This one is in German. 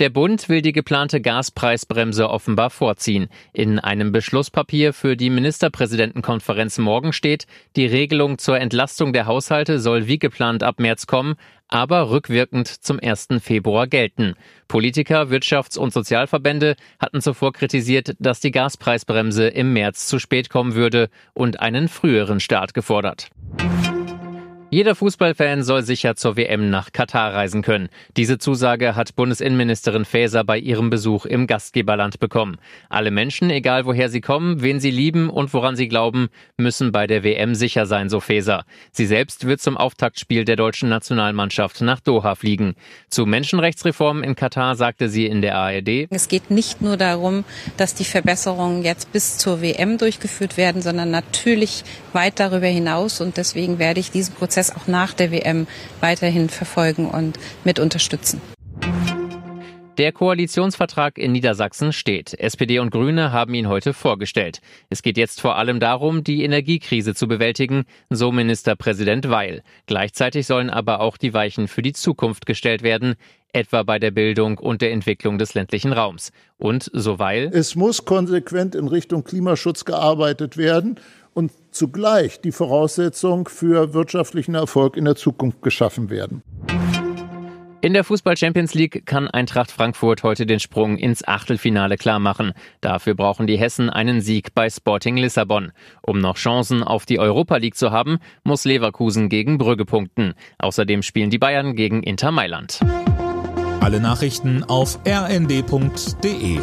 Der Bund will die geplante Gaspreisbremse offenbar vorziehen. In einem Beschlusspapier für die Ministerpräsidentenkonferenz morgen steht, die Regelung zur Entlastung der Haushalte soll wie geplant ab März kommen, aber rückwirkend zum 1. Februar gelten. Politiker, Wirtschafts- und Sozialverbände hatten zuvor kritisiert, dass die Gaspreisbremse im März zu spät kommen würde und einen früheren Start gefordert. Jeder Fußballfan soll sicher zur WM nach Katar reisen können. Diese Zusage hat Bundesinnenministerin Faeser bei ihrem Besuch im Gastgeberland bekommen. Alle Menschen, egal woher sie kommen, wen sie lieben und woran sie glauben, müssen bei der WM sicher sein, so Faeser. Sie selbst wird zum Auftaktspiel der deutschen Nationalmannschaft nach Doha fliegen. Zu Menschenrechtsreformen in Katar sagte sie in der ARD. Es geht nicht nur darum, dass die Verbesserungen jetzt bis zur WM durchgeführt werden, sondern natürlich weit darüber hinaus. Und deswegen werde ich diesen Prozess Prozess auch nach der WM weiterhin verfolgen und mit unterstützen. Der Koalitionsvertrag in Niedersachsen steht. SPD und Grüne haben ihn heute vorgestellt. Es geht jetzt vor allem darum, die Energiekrise zu bewältigen, so Ministerpräsident Weil. Gleichzeitig sollen aber auch die Weichen für die Zukunft gestellt werden, etwa bei der Bildung und der Entwicklung des ländlichen Raums. Und so Weil. Es muss konsequent in Richtung Klimaschutz gearbeitet werden und zugleich die Voraussetzung für wirtschaftlichen Erfolg in der Zukunft geschaffen werden. In der Fußball Champions League kann Eintracht Frankfurt heute den Sprung ins Achtelfinale klarmachen. Dafür brauchen die Hessen einen Sieg bei Sporting Lissabon. Um noch Chancen auf die Europa League zu haben, muss Leverkusen gegen Brügge punkten. Außerdem spielen die Bayern gegen Inter Mailand. Alle Nachrichten auf rnd.de